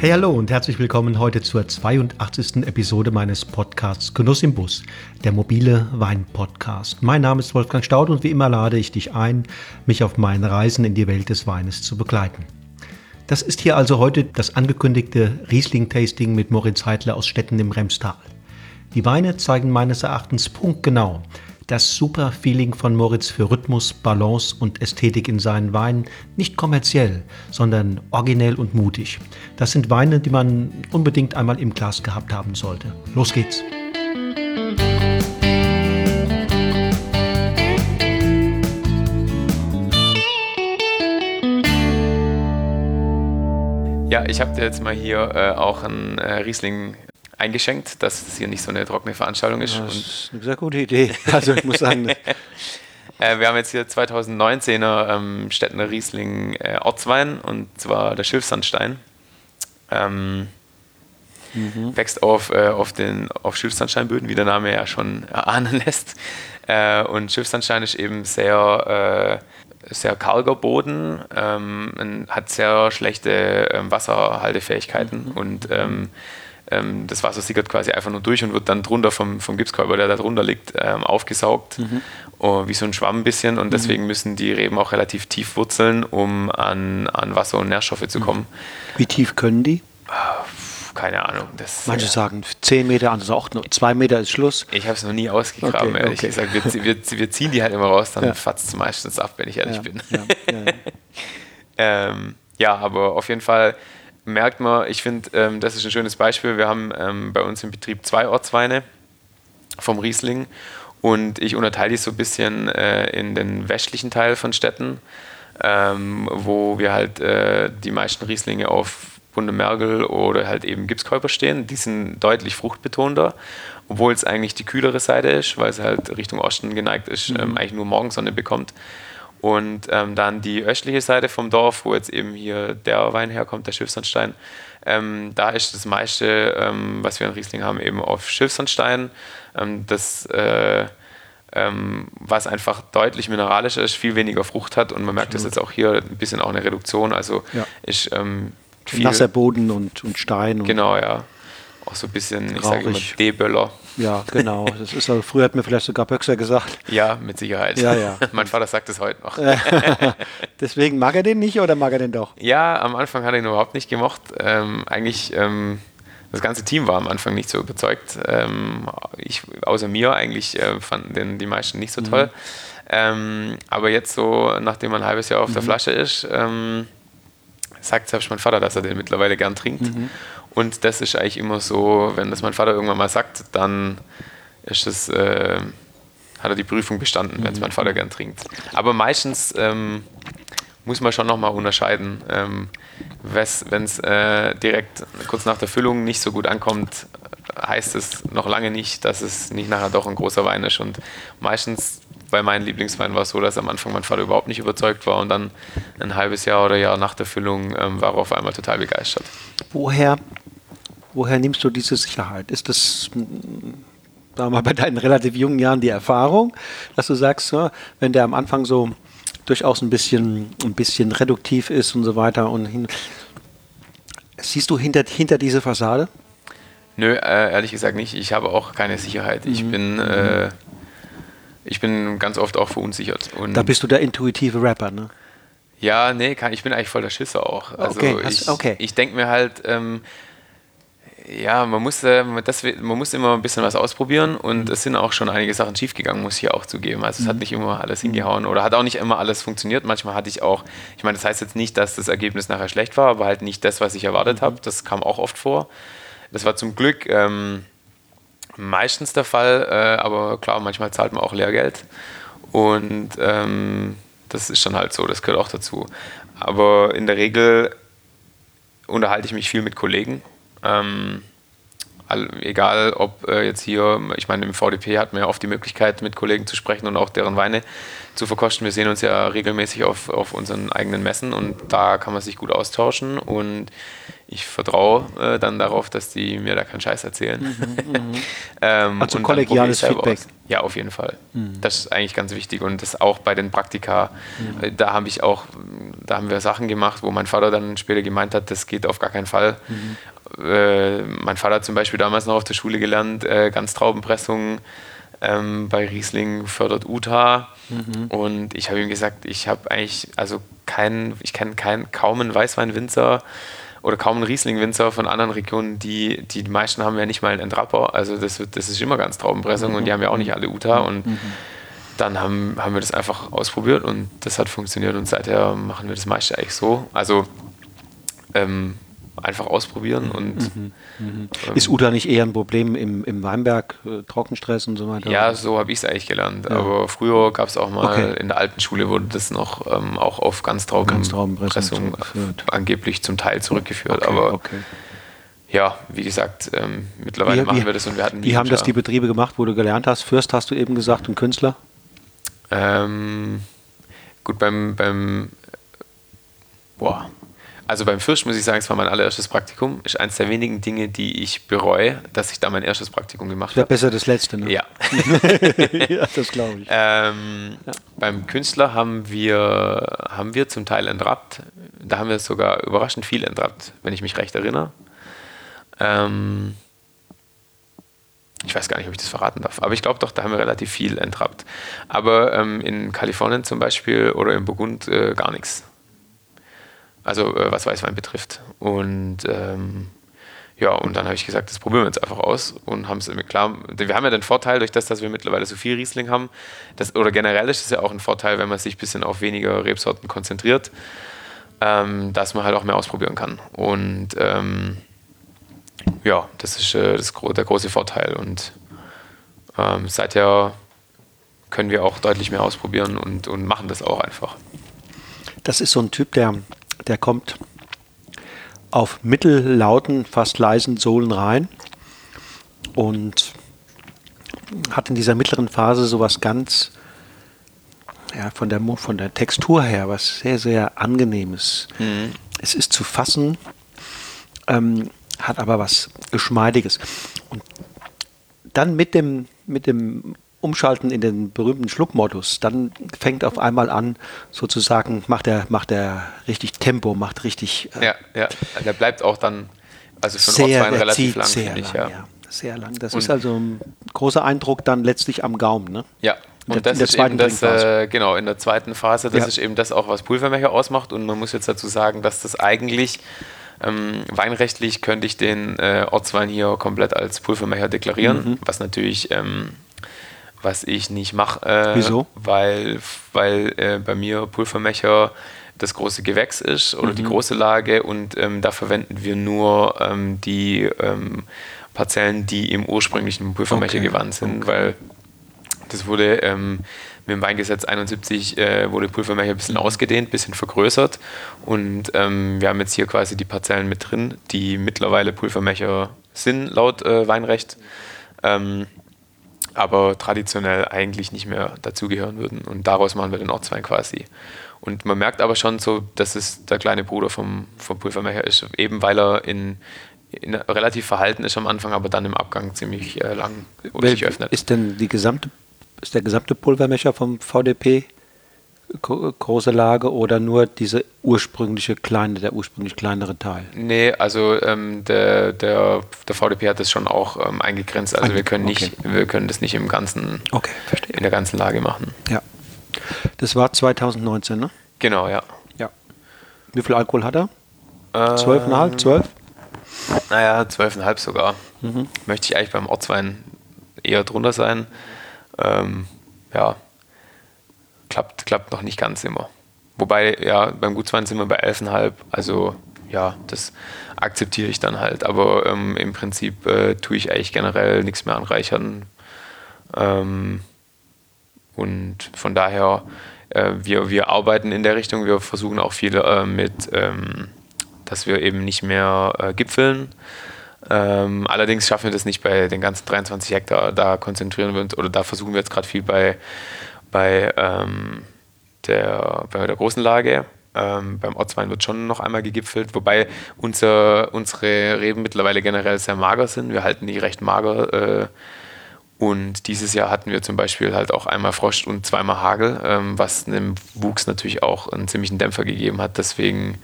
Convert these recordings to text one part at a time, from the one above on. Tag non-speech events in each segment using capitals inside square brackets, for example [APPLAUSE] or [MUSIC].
Hey, hallo und herzlich willkommen heute zur 82. Episode meines Podcasts Genuss im Bus, der mobile Wein-Podcast. Mein Name ist Wolfgang Staud und wie immer lade ich dich ein, mich auf meinen Reisen in die Welt des Weines zu begleiten. Das ist hier also heute das angekündigte Riesling-Tasting mit Moritz Heidler aus Stetten im Remstal. Die Weine zeigen meines Erachtens punktgenau, das super Feeling von Moritz für Rhythmus, Balance und Ästhetik in seinen Weinen nicht kommerziell, sondern originell und mutig. Das sind Weine, die man unbedingt einmal im Glas gehabt haben sollte. Los geht's! Ja, ich habe dir jetzt mal hier äh, auch einen äh, Riesling eingeschenkt, dass es hier nicht so eine trockene Veranstaltung ist. Das ist eine sehr gute Idee. [LAUGHS] Also ich muss sagen. [LAUGHS] äh, wir haben jetzt hier 2019er ähm, Städtener Riesling äh, Ortswein und zwar der Schilfsandstein. Ähm, mhm. Wächst auf, äh, auf, den, auf Schilfsandsteinböden, wie der Name ja schon erahnen [LAUGHS] lässt. Äh, und Schilfsandstein ist eben sehr äh, sehr karger Boden, ähm, hat sehr schlechte ähm, Wasserhaltefähigkeiten mhm. und ähm, ähm, das Wasser sickert quasi einfach nur durch und wird dann drunter vom, vom Gipskörper, der da drunter liegt, ähm, aufgesaugt, mhm. oh, wie so ein Schwamm ein bisschen. Und mhm. deswegen müssen die Reben auch relativ tief wurzeln, um an, an Wasser und Nährstoffe zu mhm. kommen. Wie tief können die? Keine Ahnung. Das, Manche ja. sagen 10 Meter, andere auch 2 Meter ist Schluss. Ich habe es noch nie ausgegraben, okay, ehrlich okay. gesagt. Wir, wir, wir, ziehen die halt immer raus, dann ja. fatzt es meistens ab, wenn ich ehrlich ja, bin. Ja, [LAUGHS] ähm, ja, aber auf jeden Fall merkt man, ich finde, ähm, das ist ein schönes Beispiel. Wir haben ähm, bei uns im Betrieb zwei Ortsweine vom Riesling und ich unterteile die so ein bisschen äh, in den westlichen Teil von Städten, ähm, wo wir halt äh, die meisten Rieslinge auf bunte Mergel oder halt eben Gipskäuper stehen. Die sind deutlich fruchtbetonter, obwohl es eigentlich die kühlere Seite ist, weil es halt Richtung Osten geneigt ist, mhm. ähm, eigentlich nur Morgensonne bekommt. Und ähm, dann die östliche Seite vom Dorf, wo jetzt eben hier der Wein herkommt, der Schiffsandstein. Ähm, da ist das meiste, ähm, was wir in Riesling haben, eben auf Schiffsandstein. Ähm, das, äh, ähm, was einfach deutlich mineralischer ist, viel weniger Frucht hat und man merkt Absolut. das jetzt auch hier ein bisschen auch eine Reduktion. Also ja. ist ähm, viel, nasser Boden und, und Stein. Und genau, ja auch so ein bisschen, ich sage immer, D-Böller. Ja, genau. [LAUGHS] Das ist also, früher hat mir vielleicht sogar Böxer gesagt. Ja, mit Sicherheit. Ja, ja. [LAUGHS] mein Vater sagt es heute noch. [LAUGHS] Deswegen mag er den nicht oder mag er den doch? Ja, am Anfang hat er ihn überhaupt nicht gemocht. Ähm, eigentlich, ähm, das ganze Team war am Anfang nicht so überzeugt. Ähm, ich, außer mir eigentlich äh, fanden den die meisten nicht so toll. Mhm. Aber jetzt so, nachdem man ein halbes Jahr auf mhm. der Flasche ist, ähm, sagt selbst mein Vater, dass er den mittlerweile gern trinkt. Mhm. Und das ist eigentlich immer so, wenn das mein Vater irgendwann mal sagt, dann ist es, äh, hat er die Prüfung bestanden, wenn es mein Vater gern trinkt. Aber meistens ähm, muss man schon nochmal unterscheiden. Ähm, wenn es äh, direkt kurz nach der Füllung nicht so gut ankommt, heißt es noch lange nicht, dass es nicht nachher doch ein großer Wein ist. Und meistens bei meinen Lieblingsweinen war es so, dass am Anfang mein Vater überhaupt nicht überzeugt war und dann ein halbes Jahr oder Jahr nach der Füllung ähm, war er auf einmal total begeistert. Woher Woher nimmst du diese Sicherheit? Ist das sagen wir mal, bei deinen relativ jungen Jahren die Erfahrung, dass du sagst, wenn der am Anfang so durchaus ein bisschen, ein bisschen reduktiv ist und so weiter und hin, siehst du hinter, hinter diese Fassade? Nö, äh, ehrlich gesagt nicht. Ich habe auch keine Sicherheit. Ich mhm. bin äh, ich bin ganz oft auch verunsichert. Und da bist du der intuitive Rapper, ne? Ja, nee, ich bin eigentlich voll der Schisser auch. Also okay, ich, okay. ich denke mir halt, ähm, ja, man muss, äh, das, man muss immer ein bisschen was ausprobieren und mhm. es sind auch schon einige Sachen schiefgegangen, muss ich hier auch zugeben. Also es hat mhm. nicht immer alles hingehauen oder hat auch nicht immer alles funktioniert. Manchmal hatte ich auch, ich meine, das heißt jetzt nicht, dass das Ergebnis nachher schlecht war, aber halt nicht das, was ich erwartet mhm. habe. Das kam auch oft vor. Das war zum Glück ähm, meistens der Fall, äh, aber klar, manchmal zahlt man auch Lehrgeld und ähm, das ist dann halt so, das gehört auch dazu. Aber in der Regel unterhalte ich mich viel mit Kollegen ähm, egal ob äh, jetzt hier, ich meine, im VDP hat man ja oft die Möglichkeit, mit Kollegen zu sprechen und auch deren Weine zu verkosten. Wir sehen uns ja regelmäßig auf, auf unseren eigenen Messen und da kann man sich gut austauschen und ich vertraue äh, dann darauf, dass die mir da keinen Scheiß erzählen. Mhm, mhm. [LAUGHS] ähm, also kollegiales Feedback. Aus. Ja, auf jeden Fall. Mhm. Das ist eigentlich ganz wichtig und das auch bei den Praktika. Mhm. Äh, da habe ich auch, da haben wir Sachen gemacht, wo mein Vater dann später gemeint hat, das geht auf gar keinen Fall. Mhm. Äh, mein Vater hat zum Beispiel damals noch auf der Schule gelernt, äh, Ganztraubenpressung ähm, bei Riesling fördert UTA. Mhm. Und ich habe ihm gesagt, ich habe eigentlich, also keinen, ich kenne keinen, kaum einen Weißweinwinzer oder kaum einen Riesling-Winzer von anderen Regionen, die, die, die meisten haben ja nicht mal einen Entrapper. Also das, wird, das ist immer ganz Traubenpressung mhm. und die haben ja auch nicht alle UTA. Und mhm. dann haben, haben wir das einfach ausprobiert und das hat funktioniert und seither machen wir das meiste eigentlich so. Also ähm, einfach ausprobieren und. Mhm, mhm. Ähm, ist Uta nicht eher ein Problem im, im Weinberg, äh, Trockenstress und so weiter? Ja, so habe ich es eigentlich gelernt. Ja. Aber früher gab es auch mal okay. in der alten Schule wurde das noch ähm, auch auf Ganztraubenpressung angeblich zum Teil zurückgeführt. Okay, aber okay. ja, wie gesagt, ähm, mittlerweile wie, machen wir das und wir hatten. Wie haben das die Betriebe gemacht, wo du gelernt hast? Fürst hast du eben gesagt und Künstler? Ähm, gut, beim, beim boah, also beim Fisch muss ich sagen, es war mein allererstes Praktikum. Ist eines der wenigen Dinge, die ich bereue, dass ich da mein erstes Praktikum gemacht habe. Besser das letzte, ne? Ja. [LAUGHS] ja, das glaube ich. Ähm, ja. Beim Künstler haben wir, haben wir zum Teil entrappt. Da haben wir sogar überraschend viel entrappt, wenn ich mich recht erinnere. Ähm, ich weiß gar nicht, ob ich das verraten darf, aber ich glaube doch, da haben wir relativ viel entrappt. Aber ähm, in Kalifornien zum Beispiel oder in Burgund äh, gar nichts. Also äh, was Weißwein betrifft. Und ähm, ja, und dann habe ich gesagt, das probieren wir jetzt einfach aus und haben es klar. Wir haben ja den Vorteil, durch das, dass wir mittlerweile so viel Riesling haben, das, oder generell ist es ja auch ein Vorteil, wenn man sich ein bisschen auf weniger Rebsorten konzentriert, ähm, dass man halt auch mehr ausprobieren kann. Und ähm, ja, das ist äh, das, der große Vorteil. Und ähm, seither können wir auch deutlich mehr ausprobieren und, und machen das auch einfach. Das ist so ein Typ, der der kommt auf mittellauten, fast leisen Sohlen rein und hat in dieser mittleren Phase sowas ganz, ja, von der, von der Textur her, was sehr, sehr angenehmes. Mhm. Es ist zu fassen, ähm, hat aber was Geschmeidiges. Und dann mit dem, mit dem umschalten in den berühmten Schluckmodus, dann fängt auf einmal an, sozusagen, macht er, macht er richtig Tempo, macht richtig. Äh, ja, ja, der bleibt auch dann, also für einen Ortswein relativ lang, sehr lang, ja. ja. Sehr lang. Das und ist also ein großer Eindruck dann letztlich am Gaumen, ne? Ja. Und der, das ist eben das, äh, genau, in der zweiten Phase, das ja. ist eben das auch, was Pulvermecher ausmacht. Und man muss jetzt dazu sagen, dass das eigentlich ähm, weinrechtlich könnte ich den äh, Ortswein hier komplett als Pulvermecher deklarieren, mhm. was natürlich ähm, was ich nicht mache. Äh, Wieso? Weil, weil äh, bei mir Pulvermecher das große Gewächs ist oder mhm. die große Lage und ähm, da verwenden wir nur ähm, die ähm, Parzellen, die im ursprünglichen Pulvermecher okay. gewandt sind, okay. weil das wurde ähm, mit dem Weingesetz 71 äh, wurde Pulvermecher ein bisschen mhm. ausgedehnt, ein bisschen vergrößert und ähm, wir haben jetzt hier quasi die Parzellen mit drin, die mittlerweile Pulvermecher sind laut äh, Weinrecht. Ähm, aber traditionell eigentlich nicht mehr dazugehören würden. Und daraus machen wir den Ortswein quasi. Und man merkt aber schon so, dass es der kleine Bruder vom, vom Pulvermecher ist, eben weil er in, in relativ verhalten ist am Anfang, aber dann im Abgang ziemlich äh, lang sich öffnet. Ist denn die gesamte, ist der gesamte Pulvermecher vom VDP große Lage oder nur diese ursprüngliche kleine, der ursprünglich kleinere Teil? Nee, also ähm, der, der, der VDP hat das schon auch ähm, eingegrenzt. Also wir können nicht, okay. wir können das nicht im ganzen, okay, in der ganzen Lage machen. Ja. Das war 2019, ne? Genau, ja. Ja. Wie viel Alkohol hat er? Zwölfeinhalb, ähm, zwölf? Naja, zwölfeinhalb sogar. Mhm. Möchte ich eigentlich beim Ortswein eher drunter sein. Ähm, ja, klappt, klappt noch nicht ganz immer. Wobei, ja, beim Gutswein sind wir bei 11,5. Also, ja, das akzeptiere ich dann halt. Aber ähm, im Prinzip äh, tue ich eigentlich generell nichts mehr anreichern. Ähm, und von daher, äh, wir, wir arbeiten in der Richtung. Wir versuchen auch viel äh, mit, ähm, dass wir eben nicht mehr äh, gipfeln. Ähm, allerdings schaffen wir das nicht bei den ganzen 23 Hektar. Da konzentrieren wir uns oder da versuchen wir jetzt gerade viel bei bei, ähm, der, bei der großen Lage. Ähm, beim Ortswein wird schon noch einmal gegipfelt, wobei unser, unsere Reben mittlerweile generell sehr mager sind. Wir halten die recht mager. Äh, Und dieses Jahr hatten wir zum Beispiel halt auch einmal Frost und zweimal Hagel, ähm, was einem Wuchs natürlich auch einen ziemlichen Dämpfer gegeben hat. Deswegen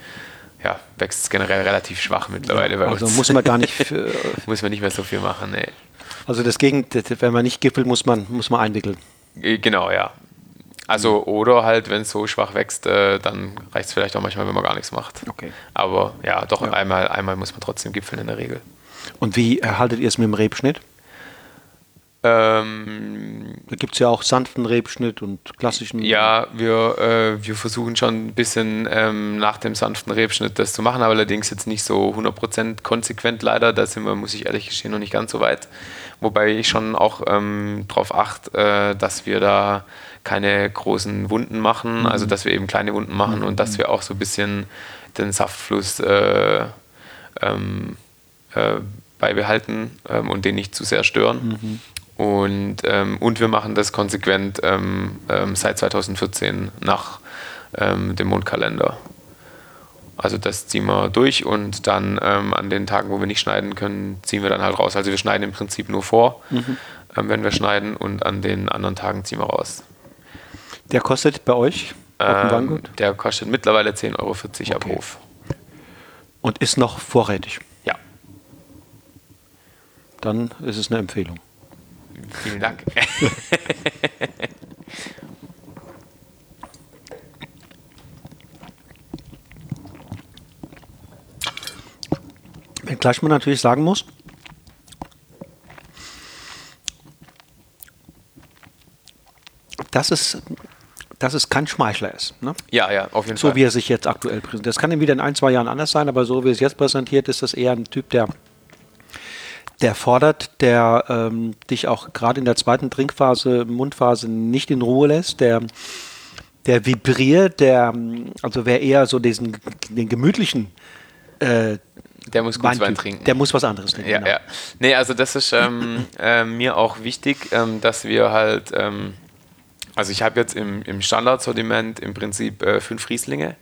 ja, wächst es generell relativ schwach mittlerweile ja, Also muss man gar nicht. [LAUGHS] muss man nicht mehr so viel machen, nee. Also das Gegenteil, wenn man nicht gippelt, muss man, muss man einwickeln. Äh, genau, ja. Also, oder halt, wenn es so schwach wächst, äh, dann reicht es vielleicht auch manchmal, wenn man gar nichts macht. Okay. Aber ja, doch ja. Einmal, einmal muss man trotzdem gipfeln in der Regel. Und wie erhaltet ihr es mit dem Rebschnitt? Ähm, da gibt es ja auch sanften Rebschnitt und klassischen. Ja, wir, äh, wir versuchen schon ein bisschen ähm, nach dem sanften Rebschnitt das zu machen, aber allerdings jetzt nicht so 100% konsequent leider. Da sind wir, muss ich ehrlich gestehen, noch nicht ganz so weit. Wobei ich schon auch ähm, darauf achte, äh, dass wir da keine großen Wunden machen, mhm. also dass wir eben kleine Wunden machen mhm. und dass wir auch so ein bisschen den Saftfluss äh, ähm, äh, beibehalten ähm, und den nicht zu sehr stören. Mhm. Und, ähm, und wir machen das konsequent ähm, ähm, seit 2014 nach dem Mondkalender. Also das ziehen wir durch und dann ähm, an den Tagen, wo wir nicht schneiden können, ziehen wir dann halt raus. Also wir schneiden im Prinzip nur vor, mhm. ähm, wenn wir schneiden und an den anderen Tagen ziehen wir raus. Der kostet bei euch ähm, Der kostet mittlerweile 10,40 Euro okay. ab Hof. Und ist noch vorrätig? Ja. Dann ist es eine Empfehlung. Vielen Dank. [LAUGHS] Wenngleich man natürlich sagen muss, dass es, dass es kein Schmeichler ist. Ne? Ja, ja, auf jeden so Fall. So wie er sich jetzt aktuell präsentiert. Das kann ihm wieder in ein, zwei Jahren anders sein, aber so wie es jetzt präsentiert, ist das eher ein Typ, der der fordert, der ähm, dich auch gerade in der zweiten Trinkphase, Mundphase nicht in Ruhe lässt, der, der vibriert, der, also wer eher so diesen, den gemütlichen äh, der muss gut Wein trinken. Der muss was anderes trinken. Ja, genau. ja. Nee, also das ist ähm, [CLEARS THROAT] äh, mir auch wichtig, ähm, dass wir halt, ähm, also ich habe jetzt im, im Standardsortiment im Prinzip äh, fünf Rieslinge.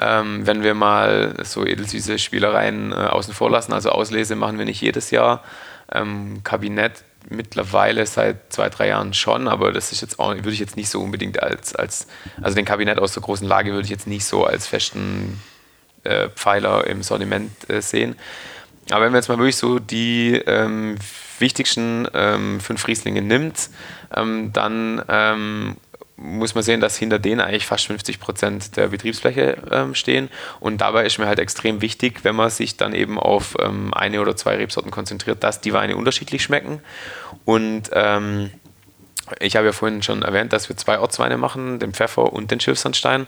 Ähm, wenn wir mal so edelsüße Spielereien äh, außen vor lassen, also Auslese machen wir nicht jedes Jahr. Ähm, Kabinett mittlerweile seit zwei, drei Jahren schon, aber das ist jetzt auch, würde ich jetzt nicht so unbedingt als, als also den Kabinett aus der großen Lage würde ich jetzt nicht so als festen äh, Pfeiler im Sortiment äh, sehen. Aber wenn man jetzt mal wirklich so die ähm, wichtigsten ähm, fünf Rieslinge nimmt, ähm, dann ähm, muss man sehen, dass hinter denen eigentlich fast 50 Prozent der Betriebsfläche ähm, stehen. Und dabei ist mir halt extrem wichtig, wenn man sich dann eben auf ähm, eine oder zwei Rebsorten konzentriert, dass die Weine unterschiedlich schmecken. Und ich habe ja vorhin schon erwähnt, dass wir zwei Ortsweine machen, den Pfeffer und den Schilfsandstein.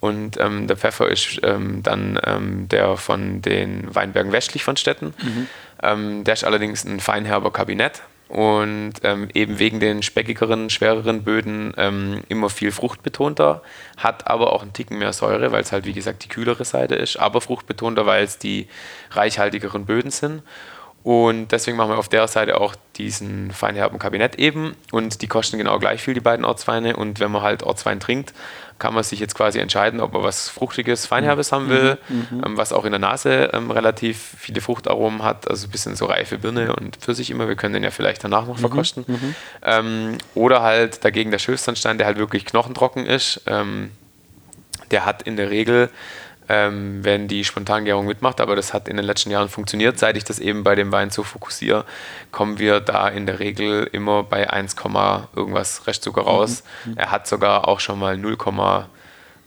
Und ähm, der Pfeffer ist ähm, dann ähm, der von den Weinbergen westlich von Städten. Mhm. der ist allerdings ein feinherber Kabinett und ähm, eben wegen den speckigeren, schwereren Böden ähm, immer viel fruchtbetonter, hat aber auch einen Ticken mehr Säure, weil es halt wie gesagt die kühlere Seite ist, aber fruchtbetonter, weil es die reichhaltigeren Böden sind. Und deswegen machen wir auf der Seite auch diesen feinherben Kabinett eben und die kosten genau gleich viel, die beiden Ortsweine. Und wenn man halt Ortswein trinkt, kann man sich jetzt quasi entscheiden, ob man was Fruchtiges, Feinherbes haben will, mhm. mhm. ähm, was auch in der Nase ähm, relativ viele Fruchtaromen hat, also ein bisschen so reife Birne und Pfirsich immer. Wir können den ja vielleicht danach noch mhm. verkosten. Mhm. Ähm, oder halt dagegen der Schilfsandstein, der halt wirklich knochentrocken ist. Ähm, der hat in der Regel ähm, wenn die Spontangärung mitmacht. Aber das hat in den letzten Jahren funktioniert. Seit ich das eben bei dem Wein so fokussiere, kommen wir da in der Regel immer bei 1, irgendwas Restzucker raus. Mhm. mhm. Er hat sogar auch schon mal 0,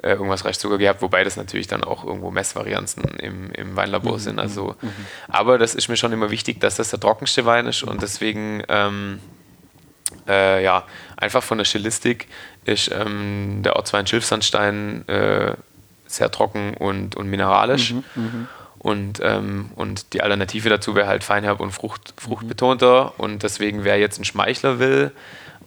äh, irgendwas Restzucker gehabt, wobei das natürlich dann auch irgendwo Messvarianzen im, im Weinlabor mhm. sind. Also, mhm. Aber das ist mir schon immer wichtig, dass das der trockenste Wein ist und deswegen ähm, äh, ja, einfach von der Stilistik ist ähm, der Ortswein Schilfsandstein äh, sehr trocken und, und mineralisch. Mhm, mh. Und, ähm, und die Alternative dazu wäre halt feinherb und Frucht, fruchtbetonter. Und deswegen, wer jetzt einen Schmeichler will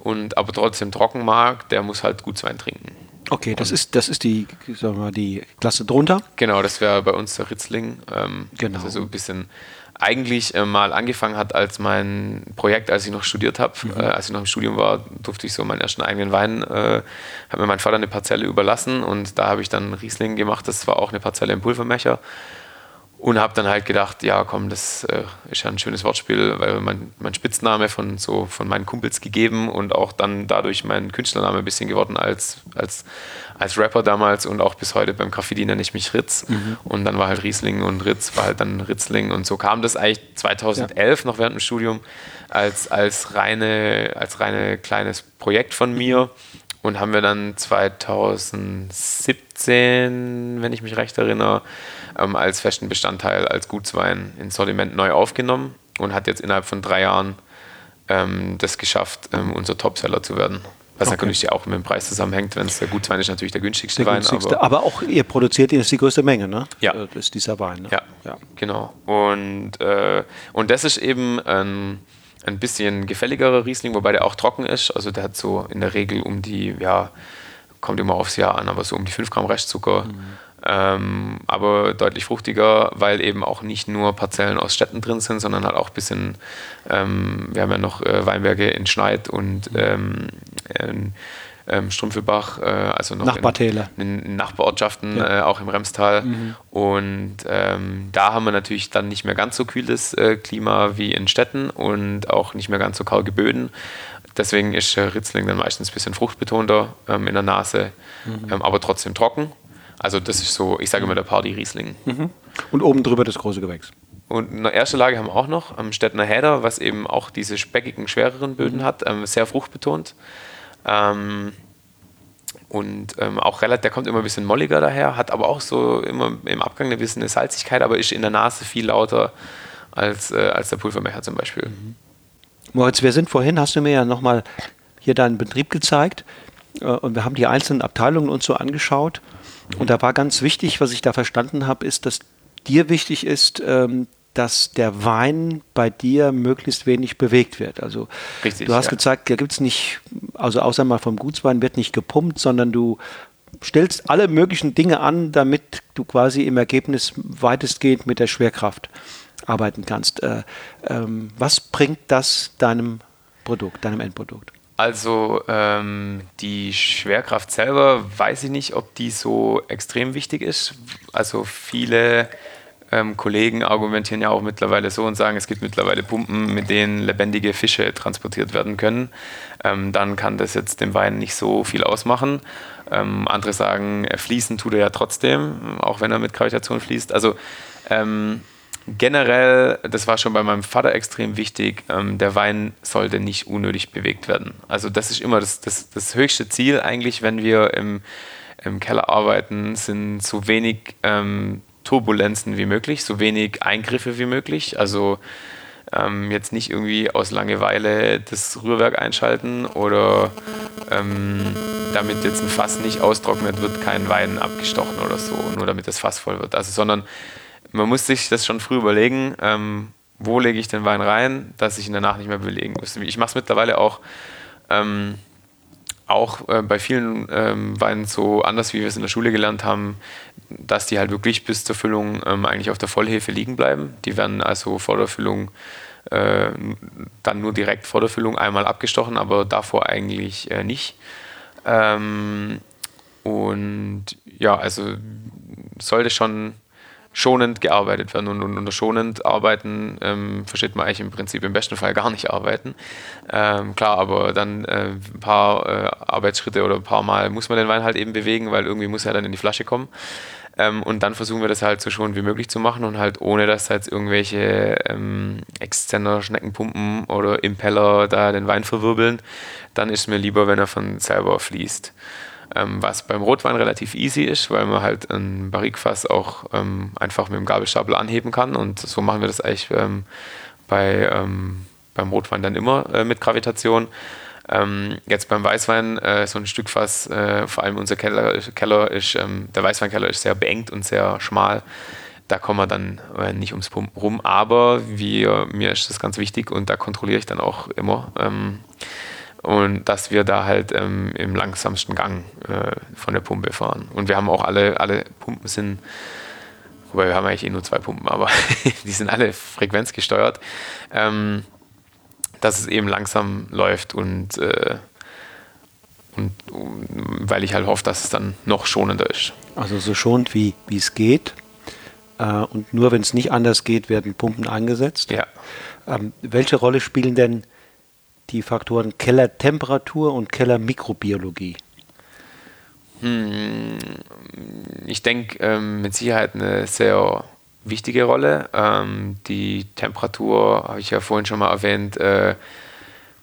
und aber trotzdem trocken mag, der muss halt Gutswein trinken. Okay, das ist, das ist die, sagen wir mal, die Klasse drunter. Genau, das wäre bei uns der Ritzling. Ähm, genau. Also so ein bisschen eigentlich äh, mal angefangen hat als mein Projekt, als ich noch studiert habe. Mhm. Äh, als ich noch im Studium war, durfte ich so meinen ersten eigenen Wein, äh, hat mir mein Vater eine Parzelle überlassen und da habe ich dann Riesling gemacht. Das war auch eine Parzelle im Pulvermecher. Und habe dann halt gedacht, ja komm, das äh, ist ja ein schönes Wortspiel, weil mein, mein Spitzname von, so, von meinen Kumpels gegeben und auch dann dadurch mein Künstlername ein bisschen geworden als, als, als Rapper damals und auch bis heute beim Graffiti nenne ich mich Ritz. Mhm. Und dann war halt Riesling und Ritz war halt dann Ritzling und so kam das eigentlich 2011 ja. noch während dem Studium als, als, reine, als reine kleines Projekt von mir und haben wir dann 2017, wenn ich mich recht erinnere, ähm, als festen Bestandteil, als Gutswein ins Sortiment neu aufgenommen und hat jetzt innerhalb von drei Jahren ähm, das geschafft, ähm, unser Topseller zu werden. Was okay. natürlich auch mit dem Preis zusammenhängt, wenn es der Gutswein ist, natürlich der günstigste der Wein. Günstigste, aber, aber, auch ihr produziert, ist die größte Menge, ne? Ja. Das ist dieser Wein, ne? Ja, ja. genau. Und, äh, und das ist eben ein, ein bisschen gefälligerer Riesling, wobei der auch trocken ist. Also der hat so in der Regel um die, ja, kommt immer aufs Jahr an, aber so um die 5 Gramm Restzucker. Mhm. Ähm, aber deutlich fruchtiger, weil eben auch nicht nur Parzellen aus Städten drin sind, sondern halt auch ein bisschen, ähm, wir haben ja noch äh, Weinberge in Schneid und ähm, in, ähm, Strumpfelbach, äh, also noch Nachbartäler. In, in Nachbarortschaften, ja. äh, auch im Remstal. Mhm. Und ähm, da haben wir natürlich dann nicht mehr ganz so kühles äh, Klima wie in Städten und auch nicht mehr ganz so karge Böden. Deswegen ist Ritzling dann meistens ein bisschen fruchtbetonter ähm, in der Nase, mhm. Ähm, aber trotzdem trocken. Also das ist so, ich sage immer der Party-Riesling. Mhm. Und oben drüber das große Gewächs. Und eine erste Lage haben wir auch noch am Städtner Häder, was eben auch diese speckigen, schwereren Böden mhm. hat, ähm, sehr fruchtbetont. Ähm, und ähm, auch relativ, der kommt immer ein bisschen molliger daher, hat aber auch so immer im Abgang ein bisschen eine Salzigkeit, aber ist in der Nase viel lauter als, äh, als der Pulvermecher zum Beispiel. Mhm. Moritz, wir sind vorhin, hast du mir ja nochmal hier deinen Betrieb gezeigt äh, und wir haben die einzelnen Abteilungen uns so angeschaut. Und da war ganz wichtig, was ich da verstanden habe, ist, dass dir wichtig ist, ähm, dass der Wein bei dir möglichst wenig bewegt wird. Also Richtig, du hast ja. gezeigt, da gibt es nicht, also außer mal vom Gutswein wird nicht gepumpt, sondern du stellst alle möglichen Dinge an, damit du quasi im Ergebnis weitestgehend mit der Schwerkraft arbeiten kannst. Äh, ähm, was bringt das deinem Produkt, deinem Endprodukt? Also ähm, die Schwerkraft selber weiß ich nicht, ob die so extrem wichtig ist. Also viele ähm, Kollegen argumentieren ja auch mittlerweile so und sagen, es gibt mittlerweile Pumpen, mit denen lebendige Fische transportiert werden können. Ähm, dann kann das jetzt dem Wein nicht so viel ausmachen. Ähm, andere sagen, fließen tut er ja trotzdem, auch wenn er mit Gravitation fließt. Also ähm, generell, das war schon bei meinem Vater extrem wichtig, ähm, der Wein sollte nicht unnötig bewegt werden. Also das ist immer das, das, das höchste Ziel eigentlich, wenn wir im, im Keller arbeiten, sind so wenig ähm, Turbulenzen wie möglich, so wenig Eingriffe wie möglich. Also ähm, jetzt nicht irgendwie aus Langeweile das Rührwerk einschalten oder ähm, damit jetzt ein Fass nicht austrocknet, wird kein Wein abgestochen oder so, nur damit das Fass voll wird. Also sondern man muss sich das schon früh überlegen, ähm, wo lege ich den Wein rein, dass ich ihn danach nicht mehr belegen muss. Ich mache es mittlerweile auch, ähm, auch äh, bei vielen ähm, Weinen so anders, wie wir es in der Schule gelernt haben, dass die halt wirklich bis zur Füllung ähm, eigentlich auf der Vollhefe liegen bleiben. Die werden also vor der Füllung äh, dann nur direkt vor der Füllung einmal abgestochen, aber davor eigentlich äh, nicht. Ähm, und ja, also sollte schon schonend gearbeitet werden. Und, unter schonend arbeiten ähm, versteht man eigentlich im Prinzip im besten Fall gar nicht arbeiten. Ähm, klar, aber dann äh, ein paar äh, Arbeitsschritte oder ein paar Mal muss man den Wein halt eben bewegen, weil irgendwie muss er dann in die Flasche kommen. Ähm, und dann versuchen wir das halt so schonend wie möglich zu machen und halt ohne, dass halt irgendwelche ähm, Exzender, Schneckenpumpen oder Impeller da den Wein verwirbeln. Dann ist mir lieber, wenn er von selber fließt ähm, was beim Rotwein relativ easy ist, weil man halt ein Barrikfass auch ähm, einfach mit dem Gabelstapel anheben kann und so machen wir das eigentlich ähm, bei, ähm, beim Rotwein dann immer äh, mit Gravitation. Ähm, jetzt beim Weißwein äh, so ein Stück Fass, äh, vor allem unser Keller, Keller ist, ähm, der Weißweinkeller ist sehr beengt und sehr schmal da kommen wir dann äh, nicht ums Pumpen rum. Aber wir, mir ist das ganz wichtig und da kontrolliere ich dann auch immer. Und dass wir da halt ähm, im langsamsten Gang äh, von der Pumpe fahren. Und wir haben auch alle, alle Pumpen sind, wobei wir haben eigentlich eh nur zwei Pumpen, aber [LAUGHS] die sind alle frequenzgesteuert, ähm, dass es eben langsam läuft und, äh, und weil ich halt hoffe, dass es dann noch schonender ist. Also so schonend wie es geht. Äh, und nur wenn es nicht anders geht, werden Pumpen eingesetzt. Ja. Ähm, welche Rolle spielen denn die Faktoren Kellertemperatur und Kellermikrobiologie? Hm, ich denke ähm, mit Sicherheit eine sehr wichtige Rolle. Ähm, die Temperatur habe ich ja vorhin schon mal erwähnt. Äh,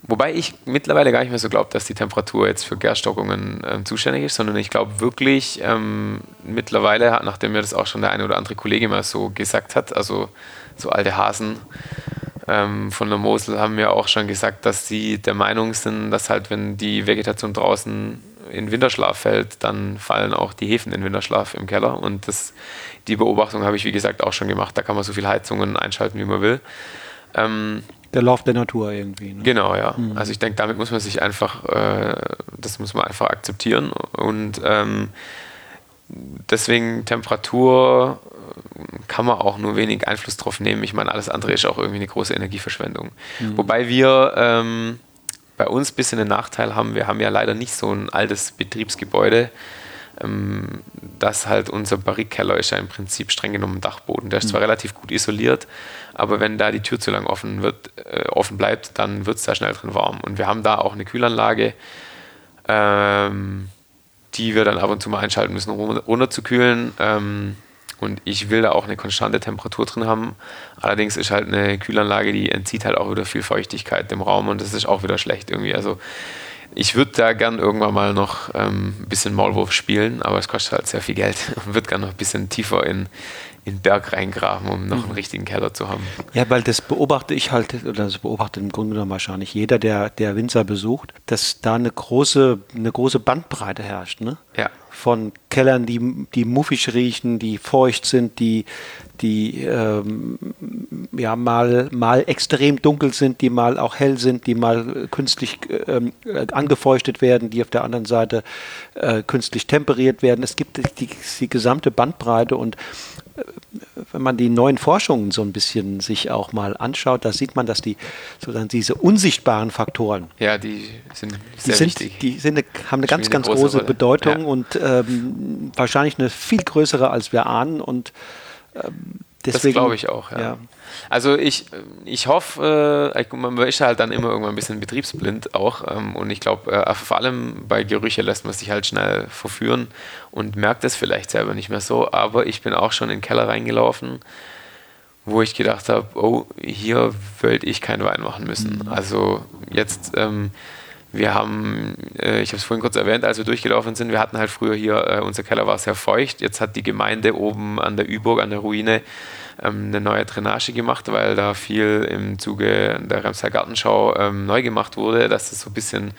wobei ich mittlerweile gar nicht mehr so glaube, dass die Temperatur jetzt für Gärstockungen äh, zuständig ist, sondern ich glaube wirklich ähm, mittlerweile, nachdem mir das auch schon der eine oder andere Kollege mal so gesagt hat, also so alte Hasen ähm, von der Mosel haben ja auch schon gesagt, dass sie der Meinung sind, dass halt, wenn die Vegetation draußen in Winterschlaf fällt, dann fallen auch die Hefen in Winterschlaf im Keller. Und das, die Beobachtung habe ich, wie gesagt, auch schon gemacht. Da kann man so viele Heizungen einschalten, wie man will. Ähm, der Lauf der Natur irgendwie. Ne? Genau, ja. Mhm. Also ich denke, damit muss man sich einfach, äh, das muss man einfach akzeptieren. Und ähm, deswegen Temperatur kann man auch nur wenig Einfluss drauf nehmen. Ich meine, alles andere ist auch irgendwie eine große Energieverschwendung. Mhm. Wobei wir ähm, bei uns ein bisschen einen Nachteil haben. Wir haben ja leider nicht so ein altes Betriebsgebäude. Ähm, das halt unser Barrikkeller ist ja im Prinzip streng genommen Dachboden. Der ist zwar mhm. relativ gut isoliert, aber wenn da die Tür zu lang offen, wird, äh, offen bleibt, dann wird es da schnell drin warm. Und wir haben da auch eine Kühlanlage, ähm, die wir dann ab und zu mal einschalten müssen, um runterzukühlen. Ähm, und ich will da auch eine konstante Temperatur drin haben. Allerdings ist halt eine Kühlanlage, die entzieht halt auch wieder viel Feuchtigkeit dem Raum und das ist auch wieder schlecht irgendwie. Also ich würde da gern irgendwann mal noch ähm, ein bisschen Maulwurf spielen, aber es kostet halt sehr viel Geld [LAUGHS] und würde gern noch ein bisschen tiefer in, in den Berg reingraben, um noch einen richtigen Keller zu haben. Ja, weil das beobachte ich halt, oder das beobachtet im Grunde genommen wahrscheinlich jeder, der, der Winzer besucht, dass da eine große, eine große Bandbreite herrscht. Ne? Ja. Von Kellern, die, die muffig riechen, die feucht sind, die, die ähm, ja, mal, mal extrem dunkel sind, die mal auch hell sind, die mal künstlich ähm, angefeuchtet werden, die auf der anderen Seite äh, künstlich temperiert werden. Es gibt die, die gesamte Bandbreite und wenn man die neuen Forschungen so ein bisschen sich auch mal anschaut, da sieht man, dass die sozusagen diese unsichtbaren Faktoren, ja, die sind sehr die sind, wichtig. Die sind eine, haben eine ganz, ganz große, große Bedeutung ja. und ähm, wahrscheinlich eine viel größere, als wir ahnen und ähm, Deswegen, das glaube ich auch, ja. ja. Also ich, ich hoffe, äh, man ist halt dann immer irgendwann ein bisschen betriebsblind auch ähm, und ich glaube, äh, vor allem bei Gerüche lässt man sich halt schnell verführen und merkt es vielleicht selber nicht mehr so, aber ich bin auch schon in den Keller reingelaufen, wo ich gedacht habe, oh, hier wollte ich keinen Wein machen müssen. Mhm. Also jetzt... Ähm, wir haben, äh, ich habe es vorhin kurz erwähnt, als wir durchgelaufen sind, wir hatten halt früher hier, äh, unser Keller war sehr feucht. Jetzt hat die Gemeinde oben an der Üburg, an der Ruine, ähm, eine neue Drainage gemacht, weil da viel im Zuge der Remser Gartenschau ähm, neu gemacht wurde, dass das so ein bisschen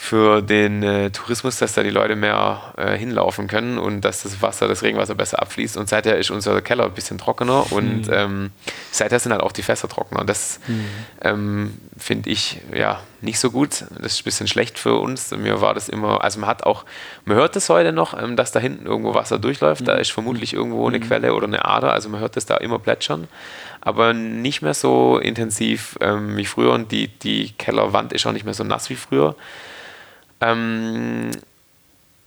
für den äh, Tourismus, dass da die Leute mehr äh, hinlaufen können und dass das Wasser, das Regenwasser besser abfließt. Und seither ist unser Keller ein bisschen trockener und mhm. ähm, seither sind halt auch die Fässer trockener. Das mhm. ähm, finde ich ja nicht so gut. Das ist ein bisschen schlecht für uns. Mir war das immer, also man hat auch, man hört das heute noch, ähm, dass da hinten irgendwo Wasser durchläuft. Mhm. Da ist vermutlich irgendwo eine mhm. Quelle oder eine Ader. Also man hört das da immer plätschern aber nicht mehr so intensiv ähm, wie früher und die, die Kellerwand ist auch nicht mehr so nass wie früher. Ähm,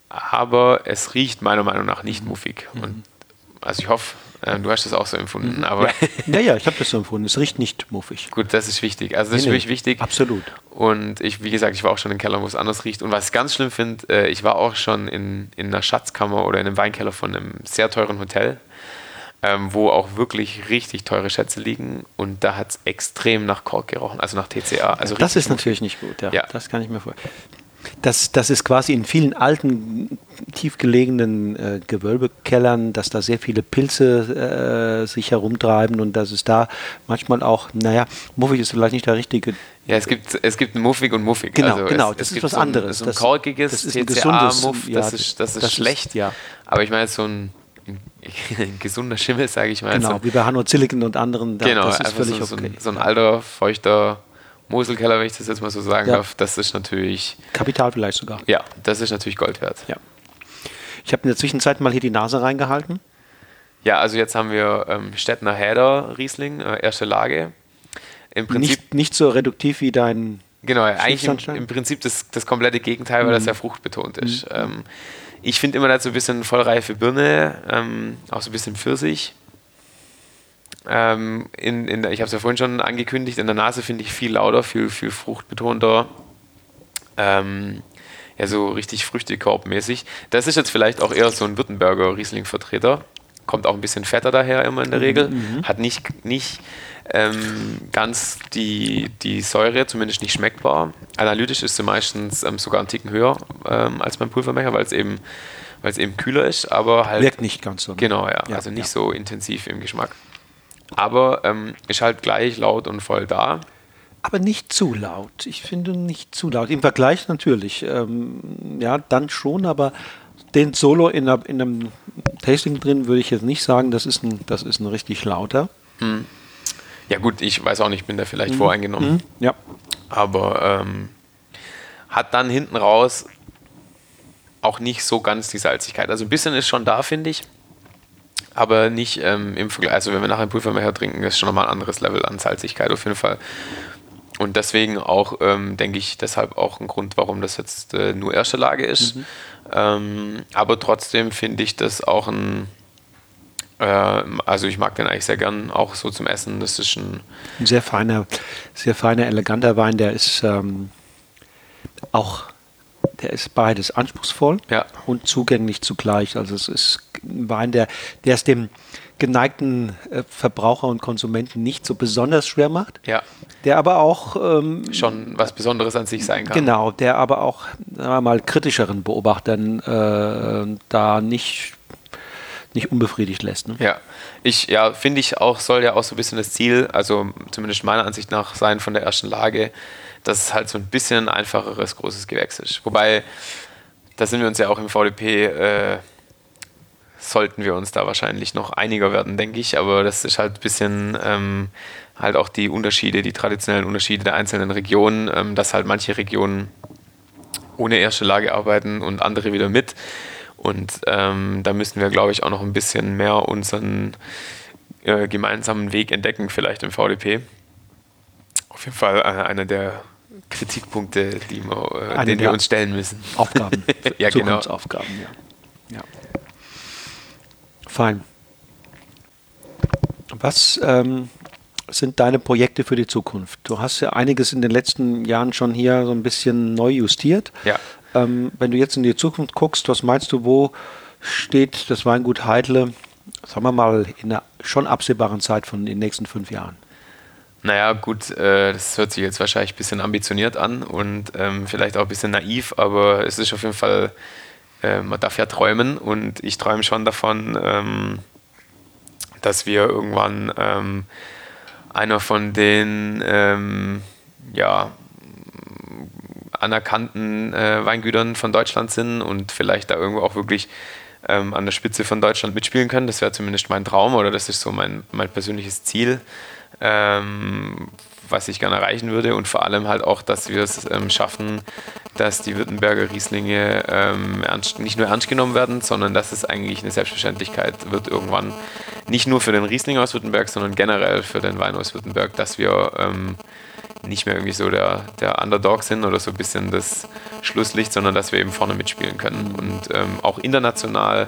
aber es riecht meiner Meinung nach nicht muffig. Mhm. Und also ich hoffe, äh, du hast das auch so empfunden. Mhm. Aber ja, ja, ich habe das so empfunden. Es riecht nicht muffig. Gut, das ist wichtig. Also das nee, ist wirklich wichtig. Absolut. Und ich, wie gesagt, ich war auch schon im Keller, wo es anders riecht. Und was ich ganz schlimm finde, äh, ich war auch schon in, in einer Schatzkammer oder in einem Weinkeller von einem sehr teuren Hotel. Ähm, wo auch wirklich richtig teure Schätze liegen und da hat es extrem nach Kork gerochen, also nach TCA. Also das ist natürlich nicht gut, ja. ja. Das kann ich mir vorstellen. Das, das ist quasi in vielen alten, tiefgelegenen äh, Gewölbekellern, dass da sehr viele Pilze äh, sich herumtreiben und dass es da manchmal auch, naja, muffig ist vielleicht nicht der richtige. Ja, es gibt, es gibt muffig und muffig. Genau, also genau, es, das es ist was so ein, anderes. So ein korkiges das ist ein gesundes, Muff, ja, das ist, das ist das schlecht. Ist, ja. Aber ich meine, so ein ein [LAUGHS] gesunder Schimmel, sage ich mal. Genau, so. wie bei Hanno Zilliken und anderen. Da, genau, das ist völlig so, okay. so, ein, alter, feuchter Moselkeller, wenn ich das jetzt mal so sagen ja. darf, das ist natürlich. Kapital vielleicht sogar. Ja, das ist natürlich Gold wert. Ja. Ich habe in der Zwischenzeit mal hier die Nase reingehalten. Ja, also jetzt haben wir ähm, Stettner Häder Riesling, äh, erste Lage. Im Prinzip nicht, nicht so reduktiv wie dein Genau, eigentlich im, im, Prinzip das, das komplette Gegenteil, weil mhm. das ja fruchtbetont ist. Mhm. Ähm, ich finde immer dazu ein bisschen vollreife Birne, ähm, auch so ein bisschen Pfirsich. Ähm, in, in, ich habe es ja vorhin schon angekündigt, in der Nase finde ich viel lauter, viel, viel fruchtbetonter. Ähm, ja, so richtig früchtekorbmäßig. Das ist jetzt vielleicht auch eher so ein Württemberger Riesling-Vertreter. Kommt auch ein bisschen fetter daher immer in der mhm, Regel. Mhm. Hat nicht, nicht ähm, ganz die, die Säure, zumindest nicht schmeckbar. Analytisch ist sie meistens ähm, sogar einen Ticken höher ähm, als beim Pulvermecher, weil es eben, weil es eben kühler ist, aber halt. Wirkt nicht ganz so. Ne? Genau, ja. ja. Also nicht ja. so intensiv im Geschmack. Aber ähm, ist halt gleich laut und voll da. Aber nicht zu laut. Ich finde nicht zu laut. Im Vergleich natürlich. Ähm, ja, dann schon, aber den Solo in, einer, in einem Tasting drin würde ich jetzt nicht sagen, das ist ein, das ist ein richtig lauter. Mhm. Ja, gut, ich weiß auch nicht, bin da vielleicht mhm. voreingenommen. Mhm. Ja. Aber ähm, hat dann hinten raus auch nicht so ganz die Salzigkeit. Also ein bisschen ist schon da, finde ich. Aber nicht ähm, im Vergleich. Also, wenn wir nachher einen Pulvermecher trinken, ist schon nochmal ein anderes Level an Salzigkeit auf jeden Fall. Und deswegen auch, ähm, denke ich, deshalb auch ein Grund, warum das jetzt äh, nur erste Lage ist. Mhm. Ähm, aber trotzdem finde ich das auch ein, äh, also ich mag den eigentlich sehr gern, auch so zum Essen. Das ist ein, ein sehr feiner, sehr feiner, eleganter Wein, der ist ähm, auch, der ist beides anspruchsvoll ja. und zugänglich zugleich. Also es ist ein Wein, der, der es dem geneigten äh, Verbraucher und Konsumenten nicht so besonders schwer macht. Ja. Der aber auch ähm, schon was Besonderes an sich sein kann. Genau, der aber auch sagen wir mal kritischeren Beobachtern äh, da nicht nicht unbefriedigt lässt. Ne? Ja, ich ja finde ich auch soll ja auch so ein bisschen das Ziel, also zumindest meiner Ansicht nach sein von der ersten Lage, dass es halt so ein bisschen ein einfacheres großes Gewächs ist. Wobei da sind wir uns ja auch im VDP äh, sollten wir uns da wahrscheinlich noch einiger werden, denke ich. Aber das ist halt ein bisschen ähm, halt auch die Unterschiede, die traditionellen Unterschiede der einzelnen Regionen, ähm, dass halt manche Regionen ohne erste Lage arbeiten und andere wieder mit. Und ähm, da müssen wir, glaube ich, auch noch ein bisschen mehr unseren äh, gemeinsamen Weg entdecken, vielleicht im VDP. Auf jeden Fall äh, einer der Kritikpunkte, die wir, äh, denen wir uns stellen müssen. Aufgaben, [LAUGHS] ja, genau. Zukunftsaufgaben, ja. ja. Fein. Was ähm, sind deine Projekte für die Zukunft? Du hast ja einiges in den letzten Jahren schon hier so ein bisschen neu justiert. Ja. Ähm, wenn du jetzt in die Zukunft guckst, was meinst du, wo steht das Weingut Heidle, sagen wir mal, in der schon absehbaren Zeit von den nächsten fünf Jahren? Naja, gut, äh, das hört sich jetzt wahrscheinlich ein bisschen ambitioniert an und ähm, vielleicht auch ein bisschen naiv, aber es ist auf jeden Fall äh, man darf ja träumen und ich träume schon davon, ähm, dass wir irgendwann ähm, einer von den ähm, ja, anerkannten äh, Weingütern von Deutschland sind und vielleicht da irgendwo auch wirklich ähm, an der Spitze von Deutschland mitspielen können. Das wäre zumindest mein Traum oder das ist so mein, mein persönliches Ziel, ähm, was ich gerne erreichen würde und vor allem halt auch, dass wir es ähm, schaffen, dass die Württemberger Rieslinge ähm, ernst, nicht nur ernst genommen werden, sondern dass es eigentlich eine Selbstverständlichkeit wird irgendwann, nicht nur für den Riesling aus Württemberg, sondern generell für den Wein aus Württemberg, dass wir ähm, nicht mehr irgendwie so der, der Underdog sind oder so ein bisschen das Schlusslicht, sondern dass wir eben vorne mitspielen können. Und ähm, auch international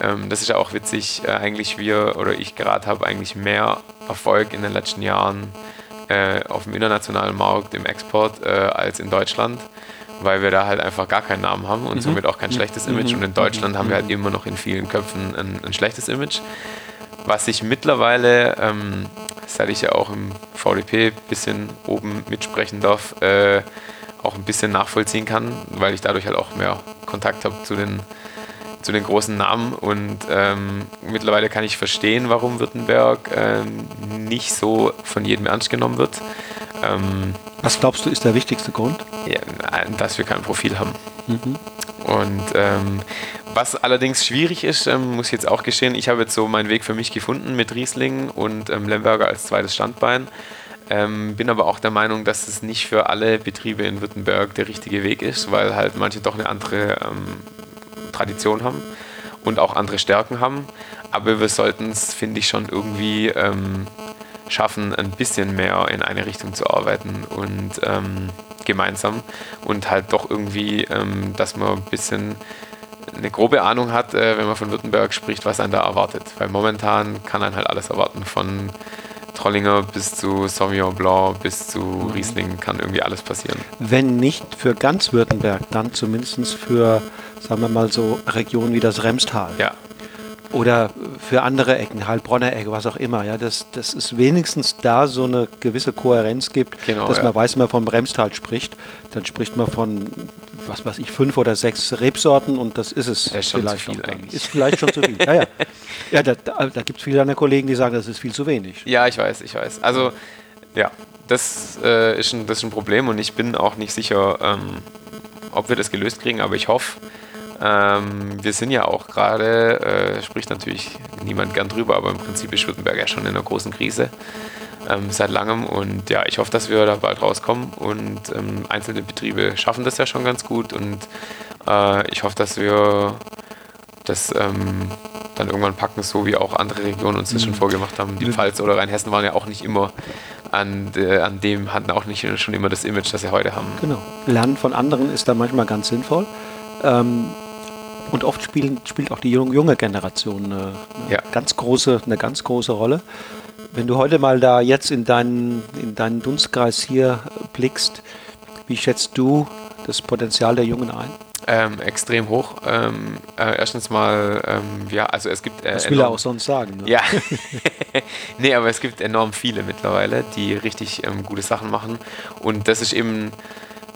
ähm, das ist ja auch witzig, äh, eigentlich wir oder ich gerade habe eigentlich mehr Erfolg in den letzten Jahren äh, auf dem internationalen Markt im Export äh, als in Deutschland, weil wir da halt einfach gar keinen Namen haben und mhm. somit auch kein mhm. schlechtes Image. Mhm. Und in Deutschland mhm. haben wir halt immer noch in vielen Köpfen ein, ein schlechtes Image. Was ich mittlerweile, ähm, seit ich ja auch im VDP ein bisschen oben mitsprechen darf, äh, auch ein bisschen nachvollziehen kann, weil ich dadurch halt auch mehr Kontakt habe zu den zu den großen Namen und ähm, mittlerweile kann ich verstehen, warum Württemberg ähm, nicht so von jedem ernst genommen wird. Ähm, Was glaubst du, ist der wichtigste Grund? Ja, dass wir kein Profil haben. Mhm. Und ähm, was allerdings schwierig ist, ähm, muss jetzt auch geschehen, ich habe jetzt so meinen Weg für mich gefunden mit Riesling und ähm, Lemberger als zweites Standbein. Ähm, bin aber auch der Meinung, dass es nicht für alle Betriebe in Württemberg der richtige Weg ist, weil halt manche doch eine andere ähm, Tradition haben und auch andere Stärken haben. Aber wir sollten es, finde ich, schon irgendwie ähm, schaffen, ein bisschen mehr in eine Richtung zu arbeiten und ähm, gemeinsam und halt doch irgendwie, ähm, dass man ein bisschen eine grobe Ahnung hat, äh, wenn man von Württemberg spricht, was einen da erwartet. Weil momentan kann einen halt alles erwarten, von Trollinger bis zu Sauvignon Blanc bis zu mhm. Riesling kann irgendwie alles passieren. Wenn nicht für ganz Württemberg, dann zumindest für, sagen wir mal so, Regionen wie das Remstal. Ja, oder für andere Ecken, Heilbronner Ecke, was auch immer, ja, dass, dass es wenigstens da so eine gewisse Kohärenz gibt, genau, dass ja. man weiß, wenn man vom Bremstal spricht, dann spricht man von, was weiß ich, fünf oder sechs Rebsorten und das ist es. Das ist vielleicht schon zu viel eigentlich. Ist vielleicht schon zu viel, ja, ja. [LAUGHS] Ja, da, da, da gibt es viele deiner Kollegen, die sagen, das ist viel zu wenig. Ja, ich weiß, ich weiß. Also, ja, das, äh, ist, ein, das ist ein Problem und ich bin auch nicht sicher, ähm, ob wir das gelöst kriegen, aber ich hoffe, ähm, wir sind ja auch gerade, äh, spricht natürlich niemand gern drüber, aber im Prinzip ist Württemberg ja schon in einer großen Krise ähm, seit langem und ja, ich hoffe, dass wir da bald rauskommen und ähm, einzelne Betriebe schaffen das ja schon ganz gut und äh, ich hoffe, dass wir das ähm, dann irgendwann packen, so wie auch andere Regionen uns das mhm. schon vorgemacht haben. Die Pfalz oder Rheinhessen waren ja auch nicht immer an, äh, an dem, hatten auch nicht schon immer das Image, das sie heute haben. Genau. Lernen von anderen ist da manchmal ganz sinnvoll. Ähm, und oft spielen, spielt auch die junge Generation eine, eine ja. ganz große, eine ganz große Rolle. Wenn du heute mal da jetzt in deinen, in deinen Dunstkreis hier blickst, wie schätzt du das Potenzial der Jungen ein? Ähm, extrem hoch. Ähm, äh, erstens mal, ähm, ja, also es gibt. Äh, das will er auch sonst sagen. Ne? Ja. [LAUGHS] nee, aber es gibt enorm viele mittlerweile, die richtig ähm, gute Sachen machen. Und das ist eben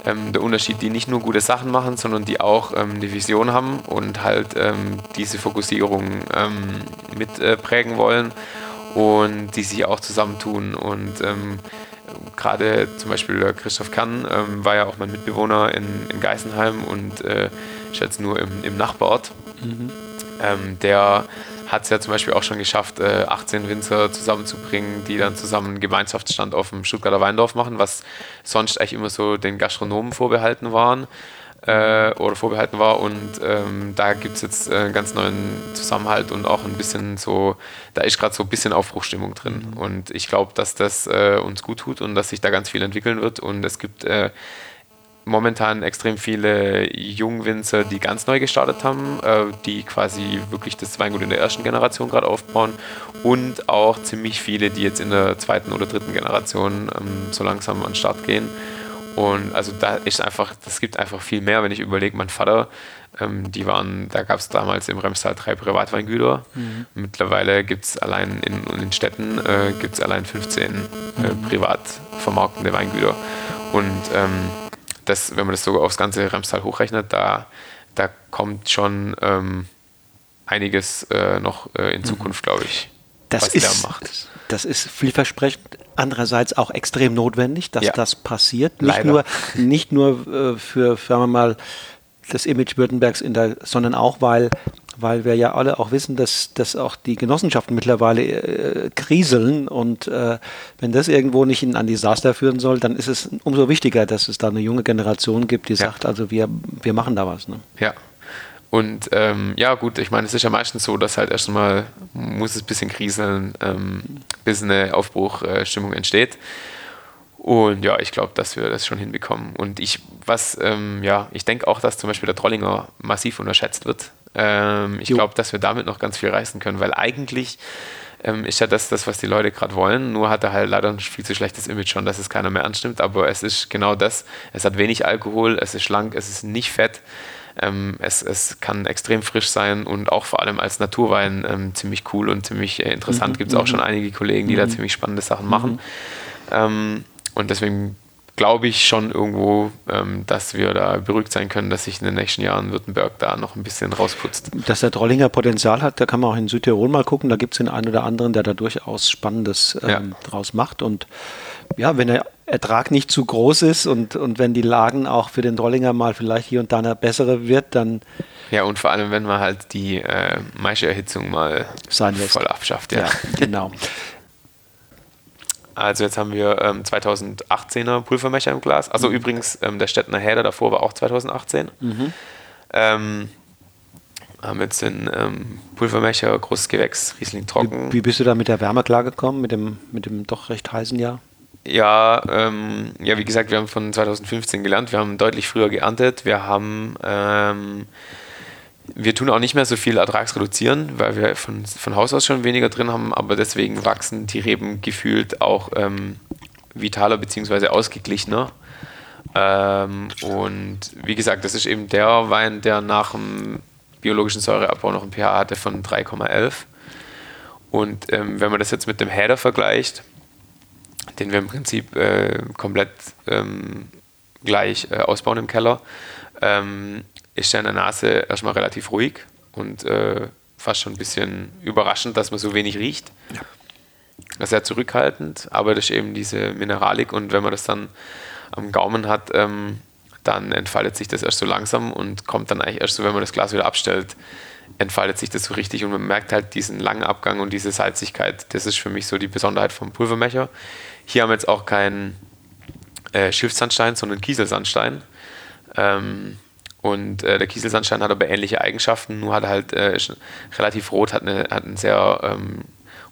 ähm, der Unterschied, die nicht nur gute Sachen machen, sondern die auch ähm, eine Vision haben und halt ähm, diese Fokussierung ähm, mitprägen äh, wollen und die sich auch zusammentun. Und ähm, gerade zum Beispiel Christoph Kann ähm, war ja auch mein Mitbewohner in, in Geisenheim und äh, ich jetzt nur im, im Nachbarort. Mhm. der hat es ja zum Beispiel auch schon geschafft, 18 äh, Winzer zusammenzubringen, die dann zusammen einen Gemeinschaftsstand auf dem Stuttgarter Weindorf machen, was sonst eigentlich immer so den Gastronomen vorbehalten waren äh, oder vorbehalten war. Und ähm, da gibt es jetzt einen ganz neuen Zusammenhalt und auch ein bisschen so, da ist gerade so ein bisschen Aufbruchstimmung drin. Mhm. Und ich glaube, dass das äh, uns gut tut und dass sich da ganz viel entwickeln wird. Und es gibt äh, momentan extrem viele Jungwinzer, die ganz neu gestartet haben, äh, die quasi wirklich das Weingut in der ersten Generation gerade aufbauen und auch ziemlich viele, die jetzt in der zweiten oder dritten Generation ähm, so langsam an den Start gehen. Und also da ist einfach, das gibt einfach viel mehr, wenn ich überlege, mein Vater, ähm, die waren, da gab es damals im Remstal drei Privatweingüter. Mhm. Mittlerweile gibt es allein in, in, den Städten äh, gibt allein 15 äh, mhm. privat vermarktende Weingüter. Und ähm, das, wenn man das so aufs ganze Remstal hochrechnet, da, da kommt schon ähm, einiges äh, noch äh, in mhm. Zukunft, glaube ich. Das ist, da das ist vielversprechend, andererseits auch extrem notwendig, dass ja. das passiert. Nicht Leider. nur, nicht nur äh, für, sagen wir mal, das Image Württembergs, in der, sondern auch, weil weil wir ja alle auch wissen, dass, dass auch die Genossenschaften mittlerweile äh, kriseln und äh, wenn das irgendwo nicht in ein Desaster führen soll, dann ist es umso wichtiger, dass es da eine junge Generation gibt, die ja. sagt, also wir, wir machen da was. Ne? Ja. Und ähm, ja, gut, ich meine, es ist ja meistens so, dass halt erstmal muss es ein bisschen kriseln, ähm, bis eine Aufbruchstimmung äh, entsteht. Und ja, ich glaube, dass wir das schon hinbekommen. Und ich, was, ähm, ja, ich denke auch, dass zum Beispiel der Trollinger massiv unterschätzt wird. Ähm, ich glaube, dass wir damit noch ganz viel reißen können, weil eigentlich ähm, ist ja das, das, was die Leute gerade wollen. Nur hat er halt leider ein viel zu schlechtes Image schon, dass es keiner mehr anstimmt. Aber es ist genau das. Es hat wenig Alkohol, es ist schlank, es ist nicht fett. Ähm, es, es, kann extrem frisch sein und auch vor allem als Naturwein ähm, ziemlich cool und ziemlich äh, interessant. Mhm. Gibt es auch mhm. schon einige Kollegen, die mhm. da ziemlich spannende Sachen machen. Mhm. Ähm, und deswegen glaube ich schon irgendwo, ähm, dass wir da beruhigt sein können, dass sich in den nächsten Jahren Württemberg da noch ein bisschen rausputzt. Dass der Trollinger Potenzial hat, da kann man auch in Südtirol mal gucken. Da gibt es den einen oder anderen, der da durchaus Spannendes ähm, ja. draus macht. Und ja, wenn der Ertrag nicht zu groß ist und, und wenn die Lagen auch für den Trollinger mal vielleicht hier und da eine bessere wird, dann. Ja, und vor allem, wenn man halt die äh, Maischeerhitzung mal voll abschafft. Ja, ja genau. [LAUGHS] Also jetzt haben wir ähm, 2018er Pulvermecher im Glas. Also mhm. übrigens, ähm, der Städtner Häder davor war auch 2018. Mhm. Ähm, haben jetzt den ähm, Pulvermecher, großes Gewächs, Riesling trocken. Wie, wie, bist du da mit der Wärme klargekommen, mit dem, mit dem doch recht heißen Jahr? Ja, ähm, ja, wie gesagt, wir haben von 2015 gelernt, wir haben deutlich früher geerntet, wir haben, ähm, wir tun auch nicht mehr so viel Ertragsreduzieren, weil wir von, von Haus aus schon weniger drin haben, aber deswegen wachsen die Reben gefühlt auch ähm, vitaler bzw. ausgeglichener. Ähm, und wie gesagt, das ist eben der Wein, der nach dem biologischen Säureabbau noch ein pH hatte von 3,11. Und ähm, wenn man das jetzt mit dem Header vergleicht, den wir im Prinzip äh, komplett ähm, gleich äh, ausbauen im Keller, ähm, ist der in der Nase erstmal relativ ruhig und äh, fast schon ein bisschen überraschend, dass man so wenig riecht. Ja. Sehr zurückhaltend, aber das ist eben diese Mineralik und wenn man das dann am Gaumen hat, ähm, dann entfaltet sich das erst so langsam und kommt dann eigentlich erst so, wenn man das Glas wieder abstellt, entfaltet sich das so richtig und man merkt halt diesen langen Abgang und diese Salzigkeit. Das ist für mich so die Besonderheit vom Pulvermecher. Hier haben wir jetzt auch keinen äh, Schiffsandstein, sondern Kieselsandstein. Ähm, und äh, der Kieselsandstein hat aber ähnliche Eigenschaften, nur hat er halt äh, relativ rot, hat, eine, hat einen sehr ähm,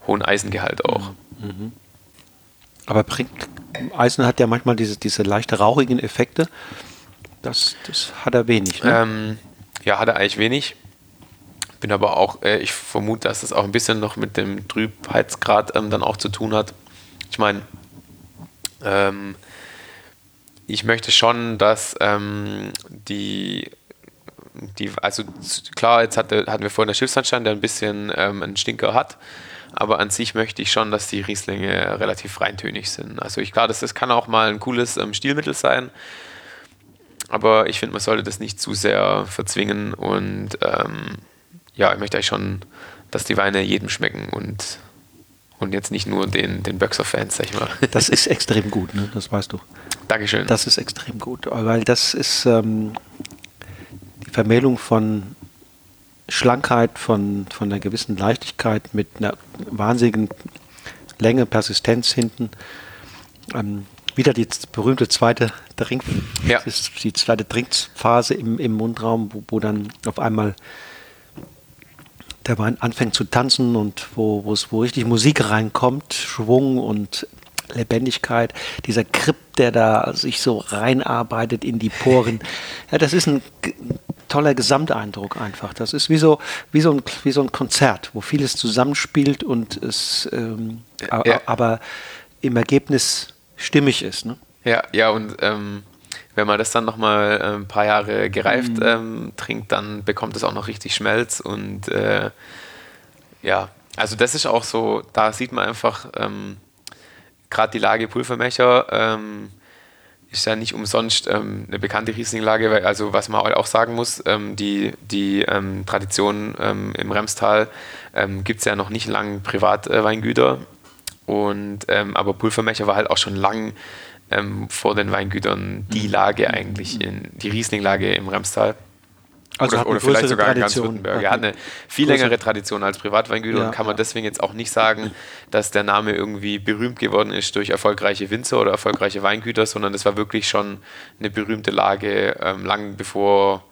hohen Eisengehalt auch. Mhm. Aber bringt, Eisen hat ja manchmal diese, diese leicht rauchigen Effekte. Das, das hat er wenig. Ne? Ähm, ja, hat er eigentlich wenig. Bin aber auch, äh, ich vermute, dass das auch ein bisschen noch mit dem Trübheitsgrad ähm, dann auch zu tun hat. Ich meine, ähm, ich möchte schon, dass ähm, die, die, also klar, jetzt hatte, hatten wir vorhin der Schiffsanstand, der ein bisschen ähm, einen Stinker hat, aber an sich möchte ich schon, dass die Rieslinge relativ reintönig sind. Also ich klar, das, das kann auch mal ein cooles ähm, Stilmittel sein, aber ich finde, man sollte das nicht zu sehr verzwingen und ähm, ja, ich möchte eigentlich schon, dass die Weine jedem schmecken und und jetzt nicht nur den, den Böxer-Fans, sag ich mal. [LAUGHS] Das ist extrem gut, ne? das weißt du. Dankeschön. Das ist extrem gut, weil das ist ähm, die Vermählung von Schlankheit, von, von einer gewissen Leichtigkeit mit einer wahnsinnigen Länge, Persistenz hinten. Ähm, wieder die berühmte zweite Drink, ja. die zweite Trinkphase im, im Mundraum, wo, wo dann auf einmal der Wein anfängt zu tanzen und wo, es, wo richtig Musik reinkommt, Schwung und Lebendigkeit, dieser Grip, der da sich so reinarbeitet in die Poren. [LAUGHS] Ja, das ist ein toller Gesamteindruck einfach. Das ist wie so, wie so, ein, wie so ein Konzert, wo vieles zusammenspielt und es ähm, ja. aber im Ergebnis stimmig ist. Ne? Ja, ja, und ähm, wenn man das dann nochmal ein paar Jahre gereift mhm. ähm, trinkt, dann bekommt es auch noch richtig Schmelz und äh, ja, also das ist auch so, da sieht man einfach, ähm, gerade die Lage Pulvermecher ähm, ist ja nicht umsonst ähm, eine bekannte Rieslinglage, weil also was man auch sagen muss, ähm, die, die ähm, Tradition im Remstal gibt es ja noch nicht lang Privatweingüter und aber Pulvermecher war halt auch schon lang ähm, vor den Weingütern die mhm. Lage eigentlich, in, die Rieslinglage im Remstal. Also oder, oder vielleicht sogar in ganz Württemberg. Er hat eine viel längere Tradition als Privatweingüter ja, und kann man ja. deswegen jetzt auch nicht sagen, dass der Name irgendwie berühmt geworden ist durch erfolgreiche Winzer oder erfolgreiche Weingüter, sondern das war wirklich schon eine berühmte Lage, ähm, lang bevor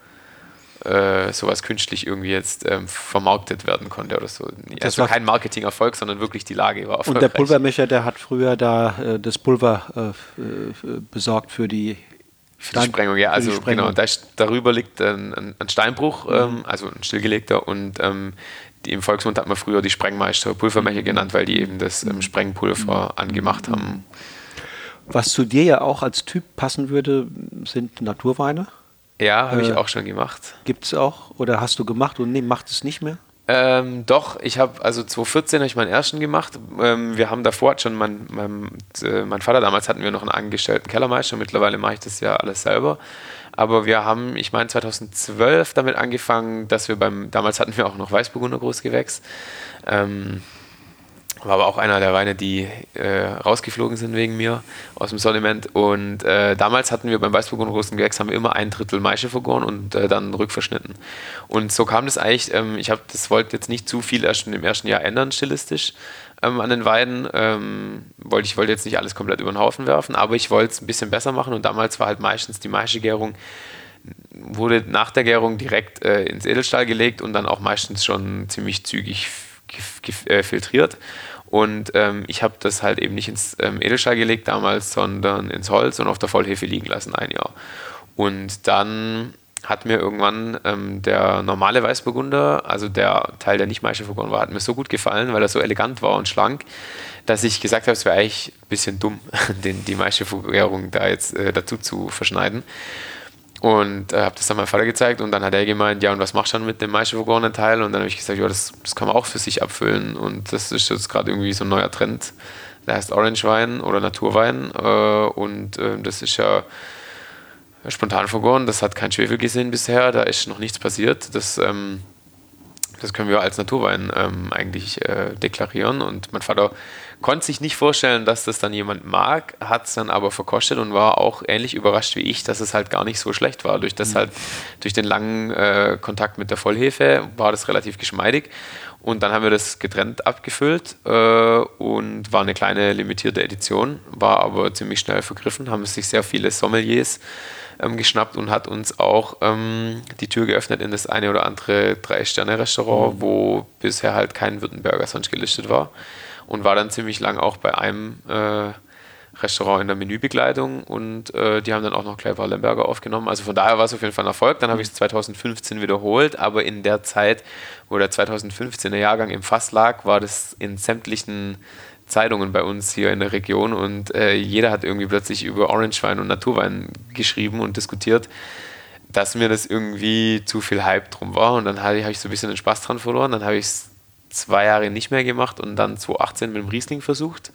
äh, sowas künstlich irgendwie jetzt ähm, vermarktet werden konnte oder so. Das also kein Marketingerfolg, sondern wirklich die Lage war. Und der Pulvermecher, der hat früher da äh, das Pulver äh, äh besorgt für die für die Sprengung, ja, also genau, da, darüber liegt ein, ein Steinbruch, mhm. ähm, also ein stillgelegter und ähm, die, im Volksmund hat man früher die Sprengmeister Pulvermecher genannt, weil die eben das ähm, Sprengpulver mhm. angemacht haben. Was zu dir ja auch als Typ passen würde, sind Naturweine. Ja, habe äh, ich auch schon gemacht. Gibt es auch? Oder hast du gemacht und nee, macht es nicht mehr? Ähm, doch, ich habe, also 2014 habe ich meinen ersten gemacht. Ähm, wir haben davor schon, mein, mein, äh, mein Vater damals hatten wir noch einen angestellten Kellermeister, mittlerweile mache ich das ja alles selber. Aber wir haben, ich meine, 2012 damit angefangen, dass wir beim, damals hatten wir auch noch Weißburgunder Großgewächs. Ähm, war aber auch einer der Weine, die äh, rausgeflogen sind wegen mir aus dem Sortiment. Und äh, damals hatten wir beim Weißburg und Rosten Gewächs haben wir immer ein Drittel Maische vergoren und äh, dann rückverschnitten. Und so kam das eigentlich, ähm, ich habe das wollte jetzt nicht zu viel erst im ersten Jahr ändern, stilistisch ähm, an den Weiden. Ähm, wollte, ich wollte jetzt nicht alles komplett über den Haufen werfen, aber ich wollte es ein bisschen besser machen. Und damals war halt meistens die Maische-Gärung wurde nach der Gärung direkt äh, ins Edelstahl gelegt und dann auch meistens schon ziemlich zügig äh, filtriert. Und ähm, ich habe das halt eben nicht ins ähm, Edelstahl gelegt damals, sondern ins Holz und auf der Vollhefe liegen lassen ein Jahr. Und dann hat mir irgendwann ähm, der normale Weißburgunder, also der Teil, der nicht Maischevergoren war, hat mir so gut gefallen, weil er so elegant war und schlank, dass ich gesagt habe, es wäre eigentlich ein bisschen dumm, [LAUGHS] den, die Maischevergärung da jetzt äh, dazu zu verschneiden. Und äh, habe das dann meinem Vater gezeigt und dann hat er gemeint, ja, und was machst du dann mit dem Maischevergorenen Teil? Und dann habe ich gesagt, ja, das, das kann man auch für sich abfüllen. Und das ist jetzt gerade irgendwie so ein neuer Trend. Der heißt Orange Wein oder Naturwein. Äh, und äh, das ist ja spontan vergoren. Das hat kein Schwefel gesehen bisher, da ist noch nichts passiert. Das, ähm, das können wir als Naturwein ähm, eigentlich äh, deklarieren. Und mein Vater konnte sich nicht vorstellen, dass das dann jemand mag, hat es dann aber verkostet und war auch ähnlich überrascht wie ich, dass es halt gar nicht so schlecht war. Durch das mhm. halt, durch den langen äh, Kontakt mit der Vollhefe war das relativ geschmeidig. Und dann haben wir das getrennt abgefüllt äh, und war eine kleine limitierte Edition, war aber ziemlich schnell vergriffen, haben sich sehr viele Sommeliers ähm, geschnappt und hat uns auch ähm, die Tür geöffnet in das eine oder andere Drei-Sterne-Restaurant, mhm. wo bisher halt kein Württemberger sonst gelistet war. Und war dann ziemlich lang auch bei einem äh, Restaurant in der Menübegleitung und äh, die haben dann auch noch Clever Lemberger aufgenommen. Also von daher war es auf jeden Fall ein Erfolg. Dann habe ich es 2015 wiederholt, aber in der Zeit, wo der 2015er Jahrgang im Fass lag, war das in sämtlichen Zeitungen bei uns hier in der Region und äh, jeder hat irgendwie plötzlich über Orangewein und Naturwein geschrieben und diskutiert, dass mir das irgendwie zu viel Hype drum war und dann habe ich so ein bisschen den Spaß dran verloren. Dann habe ich es zwei Jahre nicht mehr gemacht und dann 2018 mit dem Riesling versucht.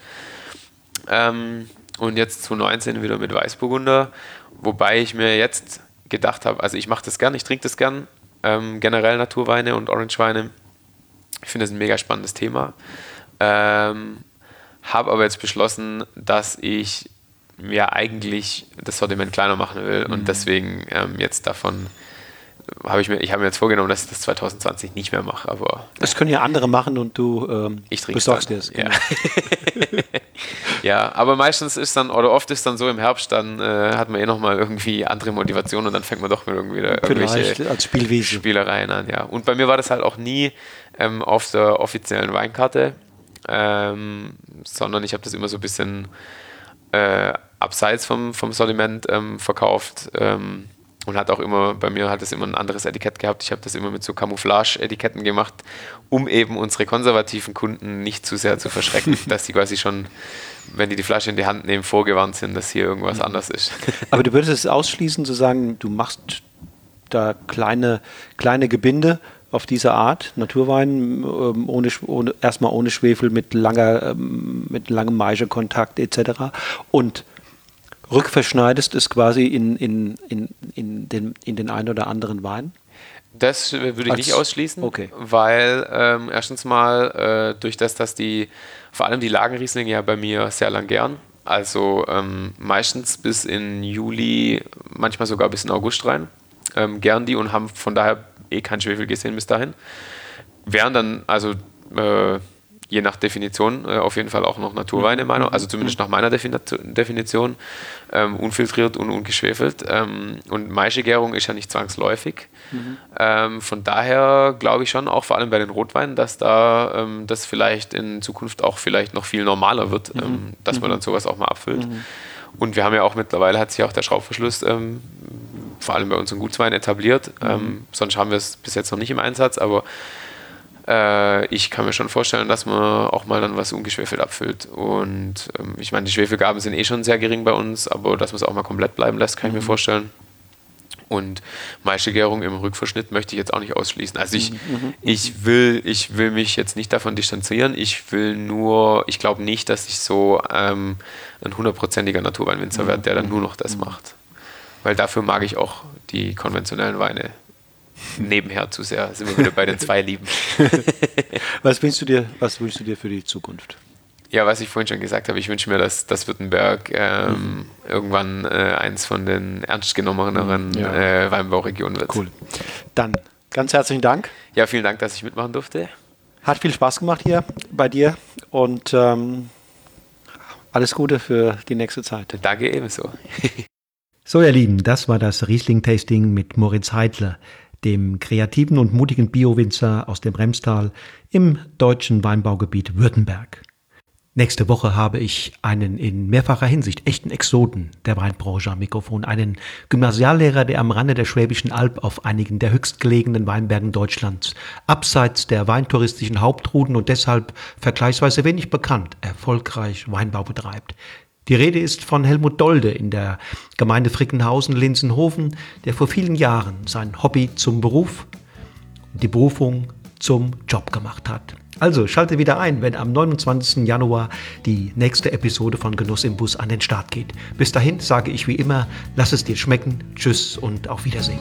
Ähm, und jetzt 2019 wieder mit Weißburgunder, wobei ich mir jetzt gedacht habe, also ich mache das gern, ich trinke das gern, ähm, generell Naturweine und Orangeweine. Ich finde das ein mega spannendes Thema. Ähm, habe aber jetzt beschlossen, dass ich mir eigentlich das Sortiment kleiner machen will mhm. und deswegen ähm, jetzt davon habe ich mir, ich habe mir jetzt vorgenommen, dass ich das 2020 nicht mehr mache, aber. Das können ja andere machen und du ähm, ich besorgst dir es. Genau. Ja. [LAUGHS] ja, aber meistens ist dann, oder oft ist dann so im Herbst, dann äh, hat man eh nochmal irgendwie andere Motivation und dann fängt man doch mit irgendwie irgendwelche als Spielwesen. Spielereien an, ja. Und bei mir war das halt auch nie ähm, auf der offiziellen Weinkarte ähm, sondern ich habe das immer so ein bisschen äh, abseits vom, vom Sortiment ähm, verkauft ähm, und hat auch immer, bei mir hat es immer ein anderes Etikett gehabt. Ich habe das immer mit so Camouflage-Etiketten gemacht, um eben unsere konservativen Kunden nicht zu sehr zu verschrecken, [LAUGHS] dass sie quasi schon, wenn die die Flasche in die Hand nehmen, vorgewarnt sind, dass hier irgendwas mhm. anders ist. [LAUGHS] Aber du würdest es ausschließen, zu sagen, du machst da kleine, kleine Gebinde auf diese Art, Naturwein, ähm, ohne, ohne, erstmal ohne Schwefel, mit, langer, ähm, mit langem Maischekontakt etc. Und rückverschneidest es quasi in, in, in, in, den, in den einen oder anderen Wein? Das würde ich Als, nicht ausschließen, okay. weil ähm, erstens mal äh, durch das, dass die, vor allem die Lagenrieslinge ja bei mir sehr lang gern, also ähm, meistens bis in Juli, manchmal sogar bis in August rein, ähm, gern die und haben von daher eh kein Schwefel gesehen bis dahin. Wären dann also äh, je nach Definition äh, auf jeden Fall auch noch Naturweine, mhm. meiner, also zumindest nach meiner Definition, ähm, unfiltriert und ungeschwefelt. Ähm, und Maischegärung ist ja nicht zwangsläufig. Mhm. Ähm, von daher glaube ich schon, auch vor allem bei den Rotweinen, dass da ähm, das vielleicht in Zukunft auch vielleicht noch viel normaler wird, mhm. Ähm, dass man mhm. dann sowas auch mal abfüllt. Mhm. Und wir haben ja auch mittlerweile hat sich auch der Schraubverschluss ähm, vor allem bei uns in Gutswein etabliert. Mhm. Sonst haben wir es bis jetzt noch nicht im Einsatz, aber äh, ich kann mir schon vorstellen, dass man auch mal dann was ungeschwefelt abfüllt. Und ähm, ich meine, die Schwefelgaben sind eh schon sehr gering bei uns, aber dass man es auch mal komplett bleiben lässt, kann mhm. ich mir mhm. vorstellen. Und Maischegärung im Rückverschnitt möchte ich jetzt auch nicht ausschließen. Also ich, mhm. mhm. ich, will, ich will mich jetzt nicht davon distanzieren. Ich will nur, ich glaube nicht, dass ich so ähm, ein hundertprozentiger Naturweinwinzer mhm. werde, der dann nur noch das macht weil dafür mag ich auch die konventionellen Weine nebenher zu sehr. Sind wir wieder bei den zwei Lieben. [LAUGHS] was wünschst du dir, was wünschst du dir für die Zukunft? Ja, was ich vorhin schon gesagt habe, ich wünsche mir, dass, dass Württemberg ähm, mhm. irgendwann äh, eins von den ernst genommeneren ja. äh, Weinbauregionen wird. Cool. Dann ganz herzlichen Dank. Ja, vielen Dank, dass ich mitmachen durfte. Hat viel Spaß gemacht hier bei dir und ähm, alles Gute für die nächste Zeit. Danke ebenso. [LAUGHS] So, ihr Lieben, das war das Riesling-Tasting mit Moritz Heidler, dem kreativen und mutigen Bio-Winzer aus dem Remstal im deutschen Weinbaugebiet Württemberg. Nächste Woche habe ich einen in mehrfacher Hinsicht echten Exoten der Weinbranche am Mikrofon, einen Gymnasiallehrer, der am Rande der Schwäbischen Alb auf einigen der höchstgelegenen Weinbergen Deutschlands, abseits der weintouristischen Hauptrouten und deshalb vergleichsweise wenig bekannt, erfolgreich Weinbau betreibt. Die Rede ist von Helmut Dolde in der Gemeinde Frickenhausen-Linsenhofen, der vor vielen Jahren sein Hobby zum Beruf und die Berufung zum Job gemacht hat. Also schalte wieder ein, wenn am 29. Januar die nächste Episode von Genuss im Bus an den Start geht. Bis dahin sage ich wie immer, lass es dir schmecken, tschüss und auf Wiedersehen.